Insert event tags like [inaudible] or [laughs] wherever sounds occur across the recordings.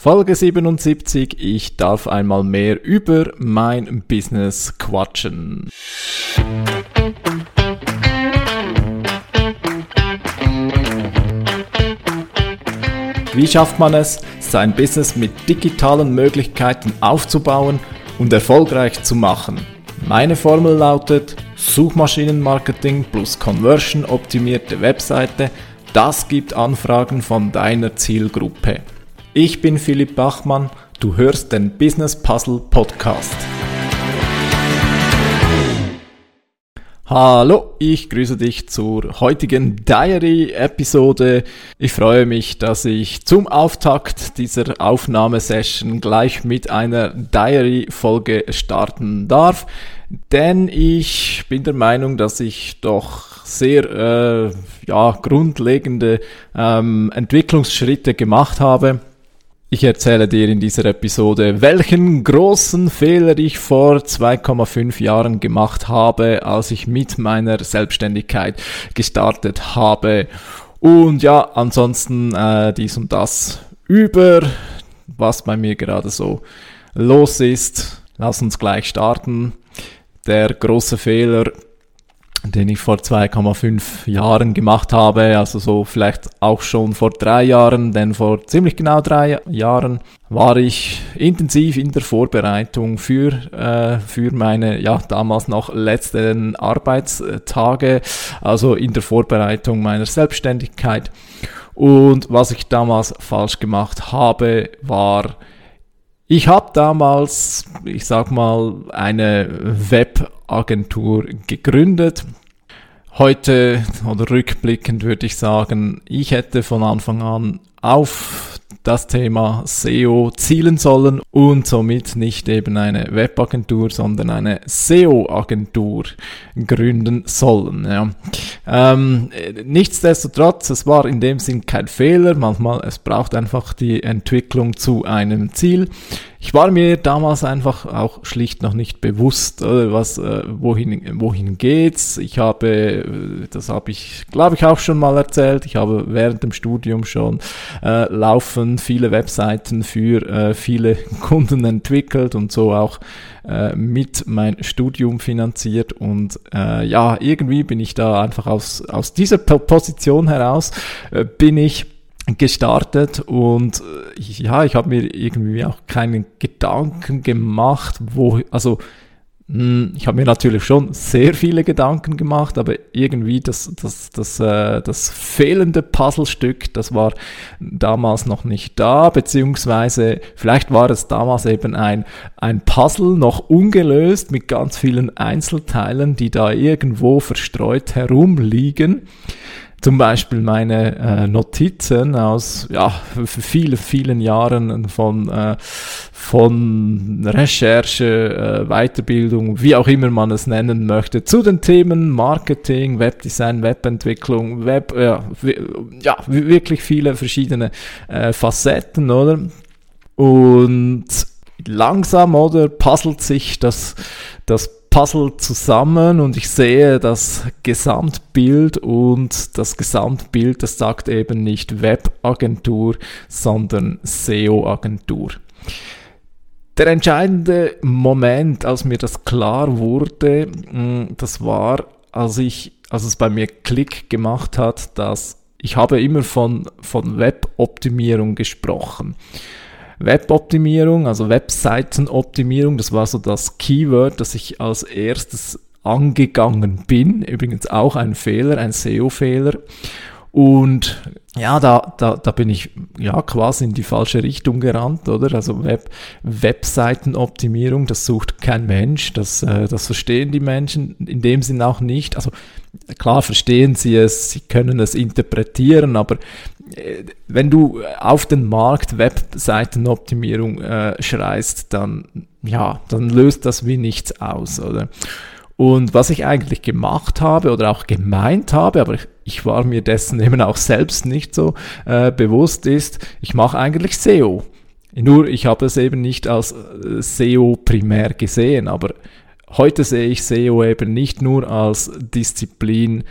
Folge 77. Ich darf einmal mehr über mein Business quatschen. Wie schafft man es, sein Business mit digitalen Möglichkeiten aufzubauen und erfolgreich zu machen? Meine Formel lautet Suchmaschinenmarketing plus Conversion optimierte Webseite. Das gibt Anfragen von deiner Zielgruppe. Ich bin Philipp Bachmann, du hörst den Business Puzzle Podcast. Hallo, ich grüße dich zur heutigen Diary-Episode. Ich freue mich, dass ich zum Auftakt dieser Aufnahmesession gleich mit einer Diary-Folge starten darf, denn ich bin der Meinung, dass ich doch sehr äh, ja, grundlegende ähm, Entwicklungsschritte gemacht habe ich erzähle dir in dieser Episode, welchen großen Fehler ich vor 2,5 Jahren gemacht habe, als ich mit meiner Selbstständigkeit gestartet habe. Und ja, ansonsten äh, dies und das über, was bei mir gerade so los ist. Lass uns gleich starten. Der große Fehler, den ich vor 2,5 Jahren gemacht habe, also so vielleicht auch schon vor drei Jahren, denn vor ziemlich genau drei Jahren war ich intensiv in der Vorbereitung für, äh, für meine, ja, damals noch letzten Arbeitstage, also in der Vorbereitung meiner Selbstständigkeit. Und was ich damals falsch gemacht habe, war, ich habe damals, ich sag mal, eine Webagentur gegründet. Heute oder rückblickend würde ich sagen, ich hätte von Anfang an auf das Thema SEO zielen sollen und somit nicht eben eine Webagentur, sondern eine SEO-Agentur gründen sollen. Ja. Ähm, nichtsdestotrotz, es war in dem Sinn kein Fehler. Manchmal, es braucht einfach die Entwicklung zu einem Ziel. Ich war mir damals einfach auch schlicht noch nicht bewusst, was, äh, wohin, wohin geht's. Ich habe, äh, das habe ich, glaube ich, auch schon mal erzählt. Ich habe während dem Studium schon äh, laufend viele Webseiten für äh, viele [laughs] Kunden entwickelt und so auch äh, mit mein Studium finanziert. Und äh, ja, irgendwie bin ich da einfach aus, aus dieser Position heraus, äh, bin ich gestartet und äh, ja, ich habe mir irgendwie auch keinen Gedanken gemacht, wo, also hm, ich habe mir natürlich schon sehr viele Gedanken gemacht, aber irgendwie das, das, das, äh, das fehlende Puzzlestück, das war damals noch nicht da, beziehungsweise vielleicht war es damals eben ein, ein Puzzle noch ungelöst mit ganz vielen Einzelteilen, die da irgendwo verstreut herumliegen zum Beispiel meine äh, Notizen aus ja, vielen, vielen Jahren von, äh, von Recherche, äh, Weiterbildung, wie auch immer man es nennen möchte, zu den Themen Marketing, Webdesign, Webentwicklung, Web, ja, ja wirklich viele verschiedene äh, Facetten, oder? Und langsam, oder, puzzelt sich das, das Puzzle zusammen und ich sehe das Gesamtbild und das Gesamtbild, das sagt eben nicht Webagentur, sondern SEO-Agentur. Der entscheidende Moment, als mir das klar wurde, mm, das war, als ich, als es bei mir Klick gemacht hat, dass ich habe immer von, von Weboptimierung gesprochen. Weboptimierung, also Webseitenoptimierung, das war so das Keyword, das ich als erstes angegangen bin. Übrigens auch ein Fehler, ein SEO-Fehler. Und ja, da, da, da bin ich ja quasi in die falsche Richtung gerannt, oder? Also Web, Webseitenoptimierung, das sucht kein Mensch, das, äh, das verstehen die Menschen in dem Sinn auch nicht. Also klar verstehen sie es, sie können es interpretieren, aber wenn du auf den Markt Webseitenoptimierung äh, schreist, dann ja, dann löst das wie nichts aus, oder? Und was ich eigentlich gemacht habe oder auch gemeint habe, aber ich, ich war mir dessen [laughs] eben auch selbst nicht so äh, bewusst, ist, ich mache eigentlich SEO. Nur ich habe es eben nicht als äh, SEO primär gesehen, aber heute sehe ich SEO eben nicht nur als Disziplin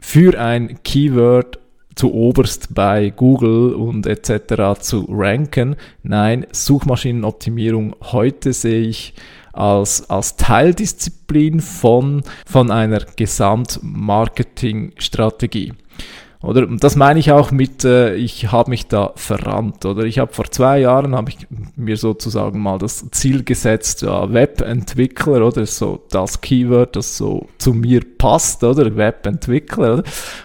für ein Keyword zu oberst bei Google und etc. zu ranken. Nein, Suchmaschinenoptimierung heute sehe ich als, als Teildisziplin von, von einer Gesamtmarketingstrategie. Oder und das meine ich auch mit, äh, ich habe mich da verrannt. Oder ich habe vor zwei Jahren habe ich mir sozusagen mal das Ziel gesetzt, ja, Webentwickler oder so das Keyword, das so zu mir passt, oder Webentwickler. Oder?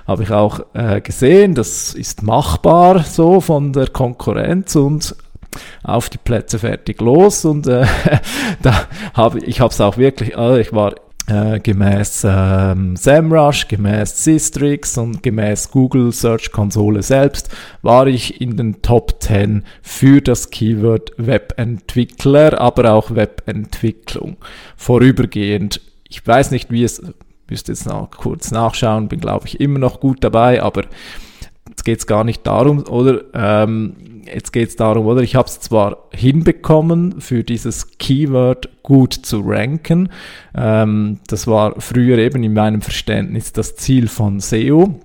Habe ich auch äh, gesehen, das ist machbar so von der Konkurrenz und auf die Plätze fertig los und äh, [laughs] da habe ich habe es auch wirklich, also ich war äh, gemäß ähm, SEMrush, gemäß Systrix und gemäß Google Search Konsole selbst war ich in den Top 10 für das Keyword Webentwickler, aber auch Webentwicklung. Vorübergehend, ich weiß nicht, wie es, müsste jetzt noch kurz nachschauen, bin glaube ich immer noch gut dabei, aber jetzt geht es gar nicht darum, oder? Ähm, jetzt geht es darum, oder? Ich habe es zwar hinbekommen, für dieses Keyword gut zu ranken. Ähm, das war früher eben in meinem Verständnis das Ziel von SEO.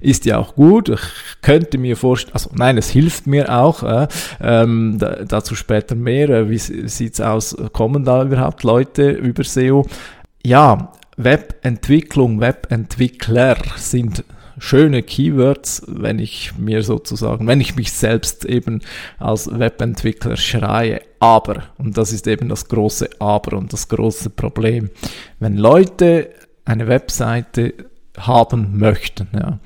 Ist ja auch gut. Ich könnte mir vorstellen, also nein, es hilft mir auch. Äh, ähm, da, dazu später mehr. Äh, wie sieht's aus? Kommen da überhaupt Leute über SEO? Ja, Webentwicklung, Webentwickler sind schöne Keywords, wenn ich mir sozusagen, wenn ich mich selbst eben als Webentwickler schreie. Aber, und das ist eben das große Aber und das große Problem, wenn Leute eine Webseite haben möchten, ja,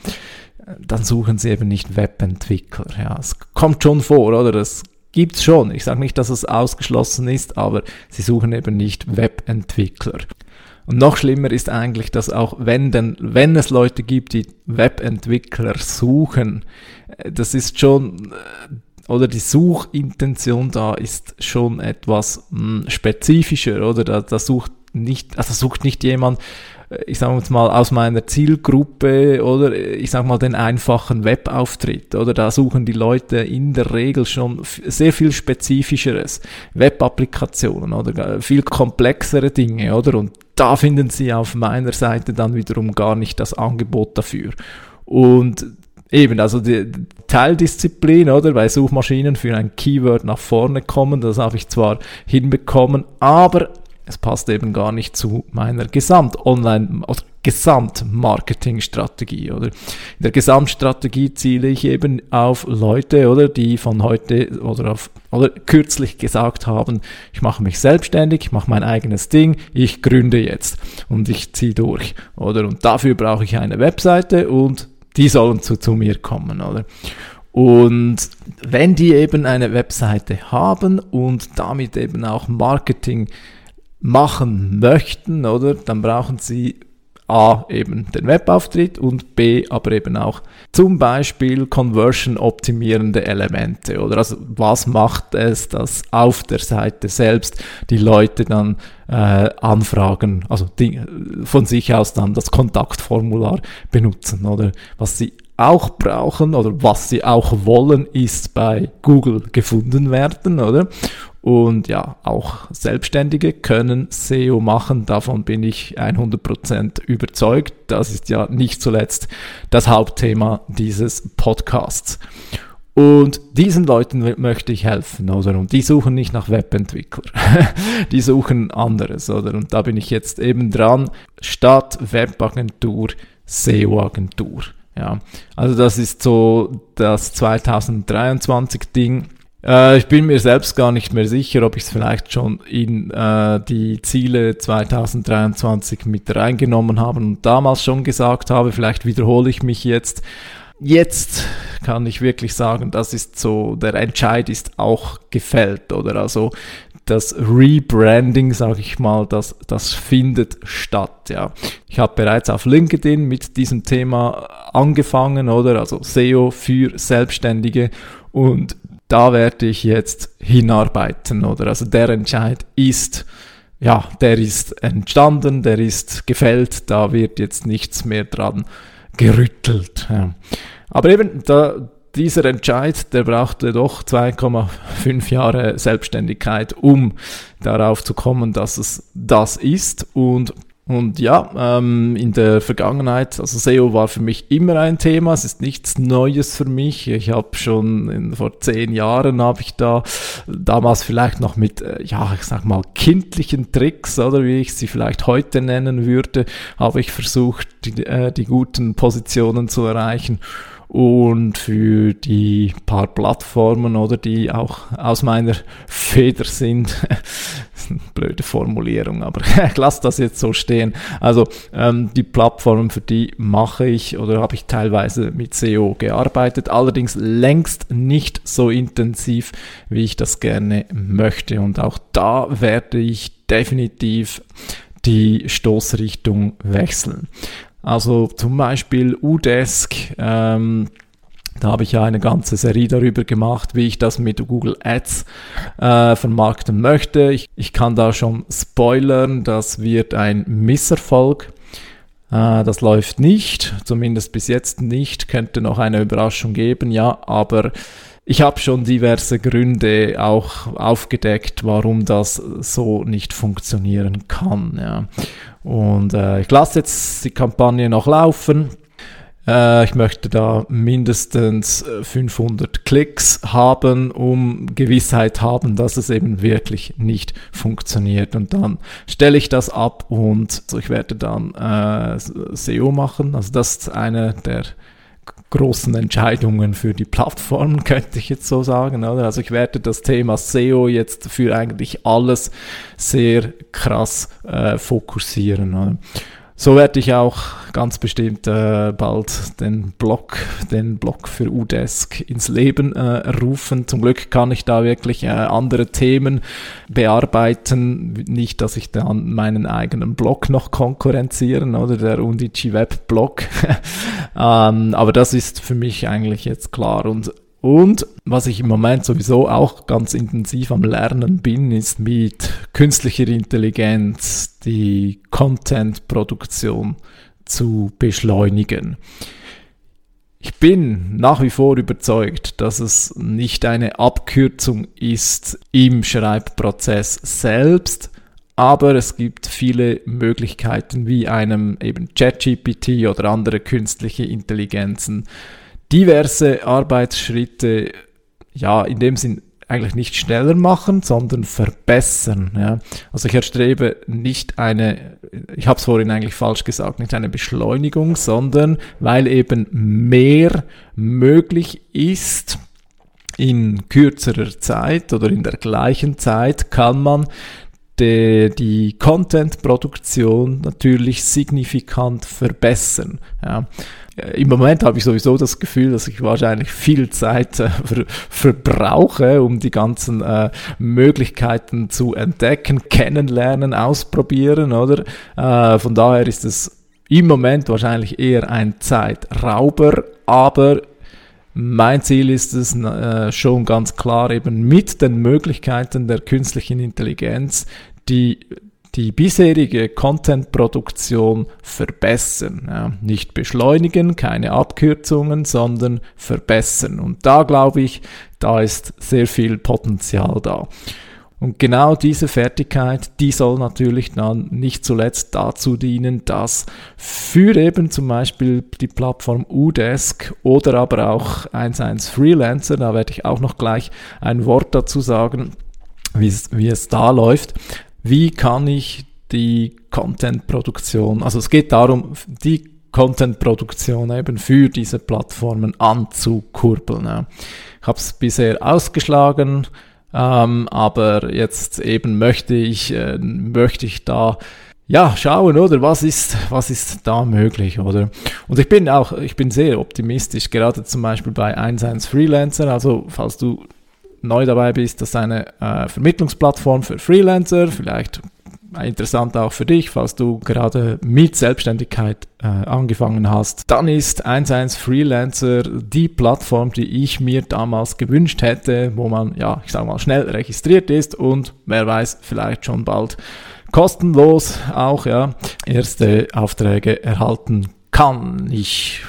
dann suchen sie eben nicht Webentwickler. Ja, es kommt schon vor, oder? Das gibt's schon. Ich sage nicht, dass es ausgeschlossen ist, aber sie suchen eben nicht Webentwickler. Und noch schlimmer ist eigentlich, dass auch wenn, denn, wenn es Leute gibt, die Webentwickler suchen, äh, das ist schon, äh, oder die Suchintention da ist schon etwas mh, hm, spezifischer, oder? Da, da sucht nicht, also sucht nicht jemand, ich sage mal, aus meiner Zielgruppe oder? Ich sage mal den einfachen Webauftritt oder? Da suchen die Leute in der Regel schon sehr viel spezifischeres, Web-Applikationen oder? Viel komplexere Dinge oder? Und da finden sie auf meiner Seite dann wiederum gar nicht das Angebot dafür. Und eben, also die Teildisziplin, oder, bei Suchmaschinen für ein Keyword nach vorne kommen, das habe ich zwar hinbekommen, aber es passt eben gar nicht zu meiner Gesamt-Online- oder Gesamtmarketingstrategie, oder? In der Gesamtstrategie ziele ich eben auf Leute, oder, die von heute oder auf, oder kürzlich gesagt haben, ich mache mich selbstständig, ich mache mein eigenes Ding, ich gründe jetzt und ich ziehe durch, oder? Und dafür brauche ich eine Webseite und die sollen zu, zu mir kommen, oder? Und wenn die eben eine Webseite haben und damit eben auch Marketing machen möchten, oder, dann brauchen sie A eben den Webauftritt und B aber eben auch zum Beispiel Conversion optimierende Elemente oder? Also was macht es, dass auf der Seite selbst die Leute dann äh, anfragen, also die, von sich aus dann das Kontaktformular benutzen oder? Was sie auch brauchen oder was sie auch wollen, ist bei Google gefunden werden, oder? Und ja, auch Selbstständige können SEO machen. Davon bin ich 100% überzeugt. Das ist ja nicht zuletzt das Hauptthema dieses Podcasts. Und diesen Leuten möchte ich helfen, oder? Und die suchen nicht nach Webentwickler. [laughs] die suchen anderes, oder? Und da bin ich jetzt eben dran. Statt Webagentur, SEO-Agentur. Ja, also das ist so das 2023 Ding. Äh, ich bin mir selbst gar nicht mehr sicher, ob ich es vielleicht schon in äh, die Ziele 2023 mit reingenommen habe und damals schon gesagt habe. Vielleicht wiederhole ich mich jetzt. Jetzt kann ich wirklich sagen, das ist so, der Entscheid ist auch gefällt, oder? Also das Rebranding, sage ich mal, das, das findet statt. Ja. Ich habe bereits auf LinkedIn mit diesem Thema angefangen, oder? Also SEO für Selbstständige und da werde ich jetzt hinarbeiten, oder? Also der Entscheid ist, ja, der ist entstanden, der ist gefällt, da wird jetzt nichts mehr dran gerüttelt. Ja. Aber eben, da, dieser Entscheid, der brauchte doch 2,5 Jahre Selbstständigkeit, um darauf zu kommen, dass es das ist. Und Und ja, ähm, in der Vergangenheit, also SEO war für mich immer ein Thema, es ist nichts Neues für mich. Ich habe schon in, vor zehn Jahren habe ich da damals vielleicht noch mit, äh, ja, ich sag mal, kindlichen Tricks, oder wie ich sie vielleicht heute nennen würde, habe ich versucht, die, äh, die guten Positionen zu erreichen und für die paar Plattformen oder die auch aus meiner Feder sind. [laughs] Blöde Formulierung, aber [laughs] ich lasse das jetzt so stehen. Also ähm, die Plattformen, für die mache ich oder habe ich teilweise mit SEO gearbeitet, allerdings längst nicht so intensiv, wie ich das gerne möchte. Und auch da werde ich definitiv die Stoßrichtung wechseln. Also zum Beispiel Udesk, ähm, da habe ich ja eine ganze Serie darüber gemacht, wie ich das mit Google Ads äh, vermarkten möchte. Ich, ich kann da schon spoilern, das wird ein Misserfolg. Äh, das läuft nicht, zumindest bis jetzt nicht. Könnte noch eine Überraschung geben, ja, aber ich habe schon diverse Gründe auch aufgedeckt, warum das so nicht funktionieren kann. Ja. Und äh, ich lasse jetzt die Kampagne noch laufen. Äh, ich möchte da mindestens 500 äh, Klicks haben, um Gewissheit haben, dass es eben wirklich nicht funktioniert. Und dann stelle ich das ab und ich werde dann äh, SEO machen. Also das ist eine der großen Entscheidungen für die Plattform, [laughs] könnte ich jetzt so sagen. Oder? Also ich werde das Thema SEO jetzt für eigentlich alles sehr krass äh, fokussieren. Oder? So werde ich auch ganz bestimmt äh, bald den Blog, den Blog für Udesk ins Leben äh, rufen. Zum Glück kann ich da wirklich äh, andere Themen bearbeiten. Nicht, dass ich dann meinen eigenen Blog noch konkurrenzieren oder der Undici Web Blog. [laughs] ähm, aber das ist für mich eigentlich jetzt klar. Und und was ich im Moment sowieso auch ganz intensiv am Lernen bin, ist mit künstlicher Intelligenz die Content-Produktion zu beschleunigen. Ich bin nach wie vor überzeugt, dass es nicht eine Abkürzung ist im Schreibprozess selbst, aber es gibt viele Möglichkeiten wie einem eben ChatGPT oder andere künstliche Intelligenzen, diverse Arbeitsschritte, ja, in dem Sinn eigentlich nicht schneller machen, sondern verbessern. Ja. Also ich erstrebe nicht eine, ich habe es vorhin eigentlich falsch gesagt, nicht eine Beschleunigung, sondern weil eben mehr möglich ist, in kürzerer Zeit oder in der gleichen Zeit kann man die, die Content-Produktion natürlich signifikant verbessern. Ja. Äh, Im Moment habe ich sowieso das Gefühl, dass ich wahrscheinlich viel Zeit äh, ver verbrauche, um die ganzen äh, Möglichkeiten zu entdecken, kennenlernen, ausprobieren, oder? Äh, von daher ist es im Moment wahrscheinlich eher ein Zeitrauber, aber mein Ziel ist es äh, schon ganz klar eben mit den Möglichkeiten der künstlichen Intelligenz die die bisherige Content-Produktion verbessern. Ja, nicht beschleunigen, keine Abkürzungen, sondern verbessern. Und da glaube ich, da ist sehr viel Potenzial da. Und genau diese Fertigkeit, die soll natürlich dann nicht zuletzt dazu dienen, dass für eben zum Beispiel die Plattform Udesk oder aber auch 11 Freelancer, da werde ich auch noch gleich ein Wort dazu sagen, wie es, wie es da läuft, wie kann ich die Content-Produktion, also es geht darum, die Content-Produktion eben für diese Plattformen anzukurbeln. Ich habe es bisher ausgeschlagen, ähm, aber jetzt eben möchte ich, äh, möchte ich da ja, schauen, oder? Was ist, was ist da möglich, oder? Und ich bin auch, ich bin sehr optimistisch, gerade zum Beispiel bei 11 Freelancer. Also, falls du neu dabei bist, das ist eine äh, Vermittlungsplattform für Freelancer, vielleicht interessant auch für dich, falls du gerade mit Selbstständigkeit äh, angefangen hast, dann ist 11 Freelancer die Plattform, die ich mir damals gewünscht hätte, wo man, ja, ich sag mal, schnell registriert ist und wer weiß, vielleicht schon bald kostenlos auch, ja, erste Aufträge erhalten kann. Ich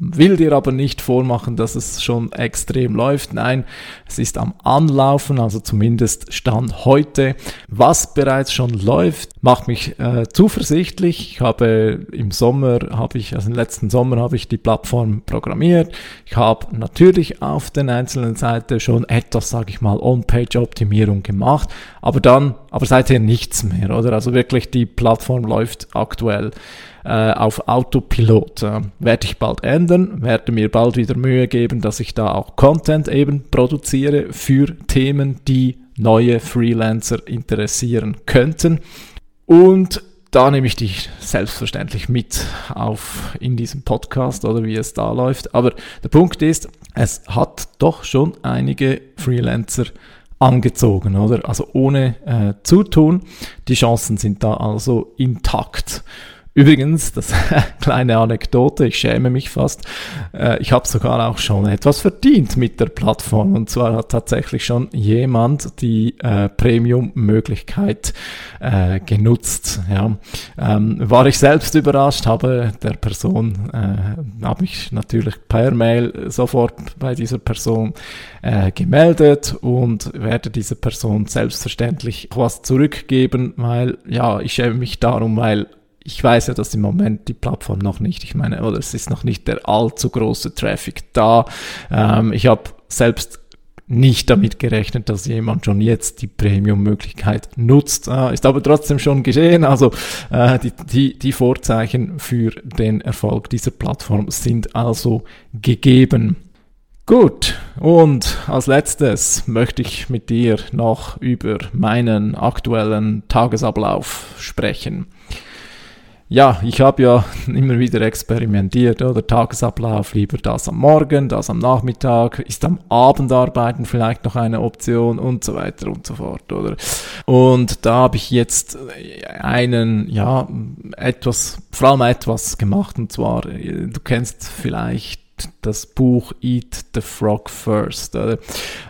will dir aber nicht vormachen, dass es schon extrem läuft. Nein, es ist am Anlaufen, also zumindest Stand heute. Was bereits schon läuft, macht mich äh, zuversichtlich. Ich habe im Sommer, habe ich, also im letzten Sommer habe ich die Plattform programmiert. Ich habe natürlich auf den einzelnen Seiten schon etwas, sage ich mal, On-Page-Optimierung gemacht, aber dann, aber seither nichts mehr, oder? Also wirklich die Plattform läuft aktuell äh, auf Autopilot. Äh, werde ich bald ändern, werde mir bald wieder Mühe geben, dass ich da auch Content eben produziere für Themen, die neue Freelancer interessieren könnten. Und da nehme ich dich selbstverständlich mit auf in diesem Podcast oder wie es da läuft. Aber der Punkt ist, es hat doch schon einige Freelancer angezogen, oder? Also ohne äh, Zutun. Die Chancen sind da also intakt. Übrigens, das [laughs] kleine Anekdote, ich schäme mich fast. Äh, ich habe sogar auch schon etwas verdient mit der Plattform. Und zwar hat tatsächlich schon jemand die äh, Premium-Möglichkeit äh, genutzt. Ja. Ähm, war ich selbst überrascht, habe der Person, äh, habe ich natürlich per Mail sofort bei dieser Person äh, gemeldet und werde dieser Person selbstverständlich was zurückgeben, weil ja, ich schäme mich darum, weil ich weiß ja, dass im Moment die Plattform noch nicht, ich meine, oder es ist noch nicht der allzu große Traffic da. Ähm, ich habe selbst nicht damit gerechnet, dass jemand schon jetzt die Premium-Möglichkeit nutzt. Äh, ist aber trotzdem schon geschehen. Also äh, die, die, die Vorzeichen für den Erfolg dieser Plattform sind also gegeben. Gut, und als letztes möchte ich mit dir noch über meinen aktuellen Tagesablauf sprechen. Ja, ich habe ja [laughs] immer wieder experimentiert, oder Tagesablauf, lieber das am Morgen, das am Nachmittag, ist am Abend arbeiten vielleicht noch eine Option und so weiter und so fort, oder? Und da habe ich jetzt einen, ja, etwas, vor allem etwas gemacht, und zwar, du kennst vielleicht das Buch Eat the Frog First.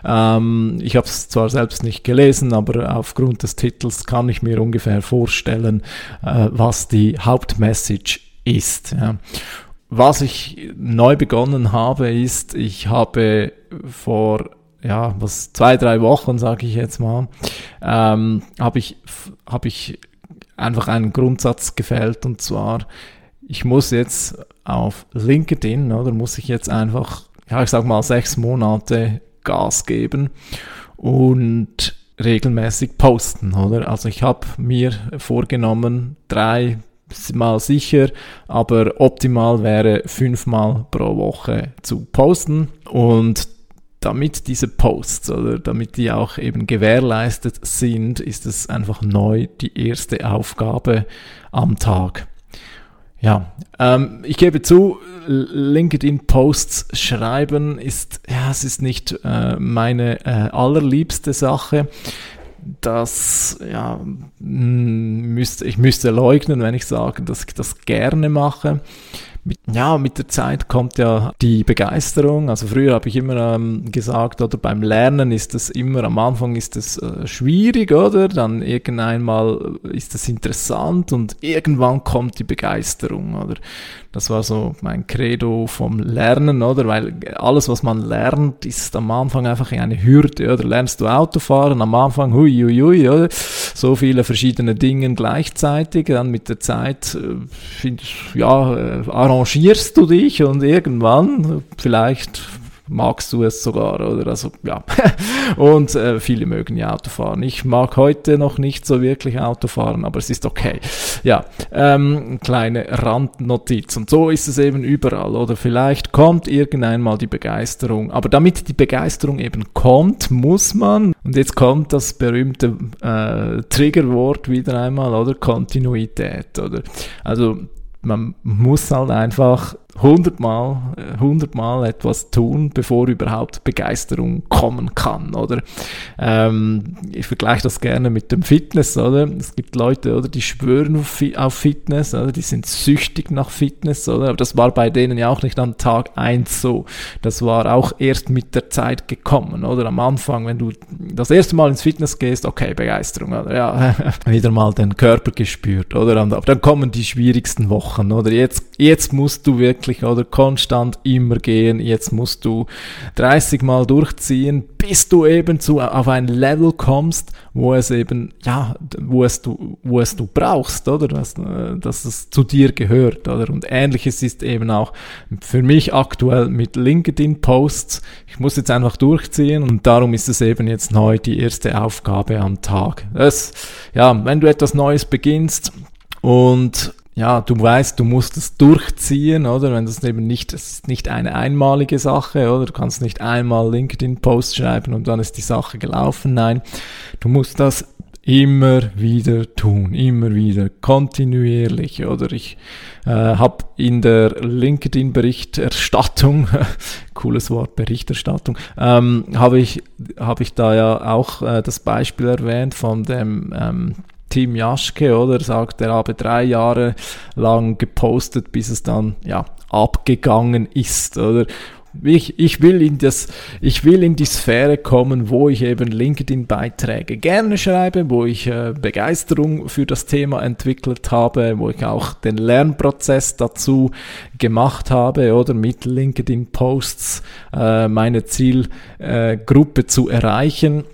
Ähm, ich habe es zwar selbst nicht gelesen, aber aufgrund des Titels kann ich mir ungefähr vorstellen, äh, was die Hauptmessage ist. Ja. Was ich neu begonnen habe, ist, ich habe vor ja, was zwei, drei Wochen, sage ich jetzt mal, ähm, habe ich, hab ich einfach einen Grundsatz gefällt und zwar, ich muss jetzt auf LinkedIn, oder muss ich jetzt einfach, ja, ich sag mal, sechs Monate Gas geben und regelmäßig posten, oder? Also ich habe mir vorgenommen, drei mal sicher, aber optimal wäre fünfmal pro Woche zu posten und damit diese Posts oder damit die auch eben gewährleistet sind, ist es einfach neu die erste Aufgabe am Tag. Ja, ähm, ich gebe zu, LinkedIn-Posts schreiben ist, ja, es ist nicht äh, meine äh, allerliebste Sache. Das, ja, müsste, ich müsste leugnen, wenn ich sage, dass ich das gerne mache mit, ja, mit der Zeit kommt ja die Begeisterung. Also früher habe ich immer ähm, gesagt, oder beim Lernen ist es immer, am Anfang ist es äh, schwierig, oder? Dann irgendwann mal ist es interessant und irgendwann kommt die Begeisterung, oder? Das war so mein Credo vom Lernen, oder? Weil alles, was man lernt, ist am Anfang einfach eine Hürde, oder? Lernst du Autofahren am Anfang, hui, hui, hui, oder? So viele verschiedene Dinge gleichzeitig, dann mit der Zeit, äh, ja, äh, arrangierst du dich und irgendwann, vielleicht magst du es sogar, oder? Also, ja. [laughs] Und äh, viele mögen ja Autofahren. Ich mag heute noch nicht so wirklich Autofahren, aber es ist okay. Ja, ähm, kleine Randnotiz. Und so ist es eben überall, oder? Vielleicht kommt irgendwann mal die Begeisterung. Aber damit die Begeisterung eben kommt, muss man, und jetzt kommt das berühmte äh, Triggerwort wieder einmal, oder? Kontinuität, oder? Also, man muss halt einfach hundertmal, hundertmal etwas tun, bevor überhaupt Begeisterung kommen kann, oder? Ähm, ich vergleiche das gerne mit dem Fitness, oder? Es gibt Leute, oder, die schwören auf Fitness, oder? Die sind süchtig nach Fitness, oder? Aber das war bei denen ja auch nicht an Tag eins so. Das war auch erst mit der Zeit gekommen, oder? Am Anfang, wenn du das erste Mal ins Fitness gehst, okay, Begeisterung, oder? Ja, [laughs] wieder mal den Körper gespürt, oder? Aber dann kommen die schwierigsten Wochen, oder? Jetzt, jetzt musst du wirklich, oder? Konstant immer gehen, jetzt musst du 30 Mal durchziehen, bis du eben zu, auf ein Level kommst, wo es eben, ja, wo es du, wo es du brauchst, oder? Dass, äh, dass es zu dir gehört, oder? Und ähnliches ist eben auch für mich aktuell mit LinkedIn-Posts. Ich muss jetzt einfach durchziehen und darum ist es eben jetzt neu die erste Aufgabe am Tag. Das, ja, wenn du etwas Neues beginnst und ja, du weißt, du musst es durchziehen, oder? Wenn das eben nicht, das ist nicht eine einmalige Sache, oder? Du kannst nicht einmal LinkedIn-Post schreiben und dann ist die Sache gelaufen. Nein, du musst das immer wieder tun, immer wieder kontinuierlich. Oder ich äh, habe in der LinkedIn-Berichterstattung, [laughs] cooles Wort, Berichterstattung, ähm, habe ich, hab ich da ja auch äh, das Beispiel erwähnt von dem ähm, Tim Jaschke, oder? Sagt, er habe drei Jahre lang gepostet, bis es dann, ja, abgegangen ist, oder? Ich, ich, will in das, ich will in die Sphäre kommen, wo ich eben LinkedIn-Beiträge gerne schreibe, wo ich äh, Begeisterung für das Thema entwickelt habe, wo ich auch den Lernprozess dazu gemacht habe oder mit LinkedIn-Posts äh, meine Zielgruppe äh, zu erreichen.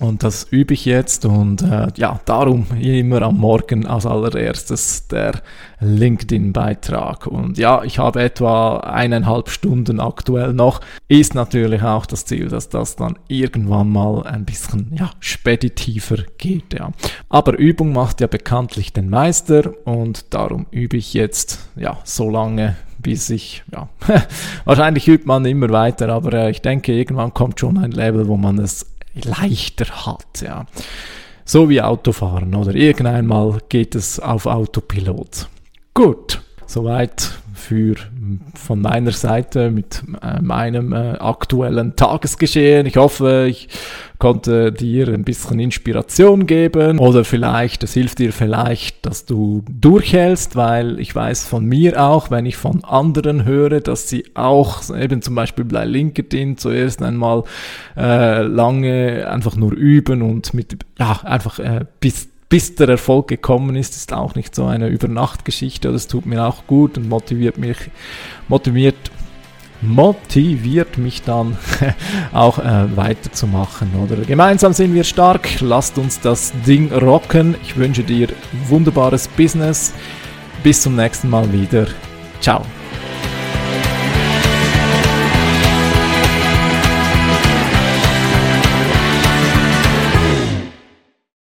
Und das übe ich jetzt und äh, ja, darum immer am Morgen als allererstes der LinkedIn-Beitrag. Und ja, ich habe etwa eineinhalb Stunden aktuell noch. Ist natürlich auch das Ziel, dass das dann irgendwann mal ein bisschen ja, speditiver geht. Ja. Aber Übung macht ja bekanntlich den Meister und darum übe ich jetzt ja so lange, bis ich, ja, [laughs] wahrscheinlich übt man immer weiter, aber äh, ich denke, irgendwann kommt schon ein Level, wo man es leichter hat. Ja. So wie Autofahren oder irgendeinmal geht es auf Autopilot. Gut, soweit für von meiner Seite mit äh, meinem äh, aktuellen Tagesgeschehen. Ich hoffe, ich konnte dir ein bisschen Inspiration geben oder vielleicht, es hilft dir vielleicht, dass du durchhältst, weil ich weiß von mir auch, wenn ich von anderen höre, dass sie auch eben zum Beispiel bei LinkedIn zuerst einmal äh, lange einfach nur üben und mit, ja, einfach äh, bis bis der Erfolg gekommen ist, ist auch nicht so eine Übernachtgeschichte. Das tut mir auch gut und motiviert mich, motiviert motiviert mich dann [laughs] auch äh, weiterzumachen. Oder gemeinsam sind wir stark. Lasst uns das Ding rocken. Ich wünsche dir wunderbares Business. Bis zum nächsten Mal wieder. Ciao.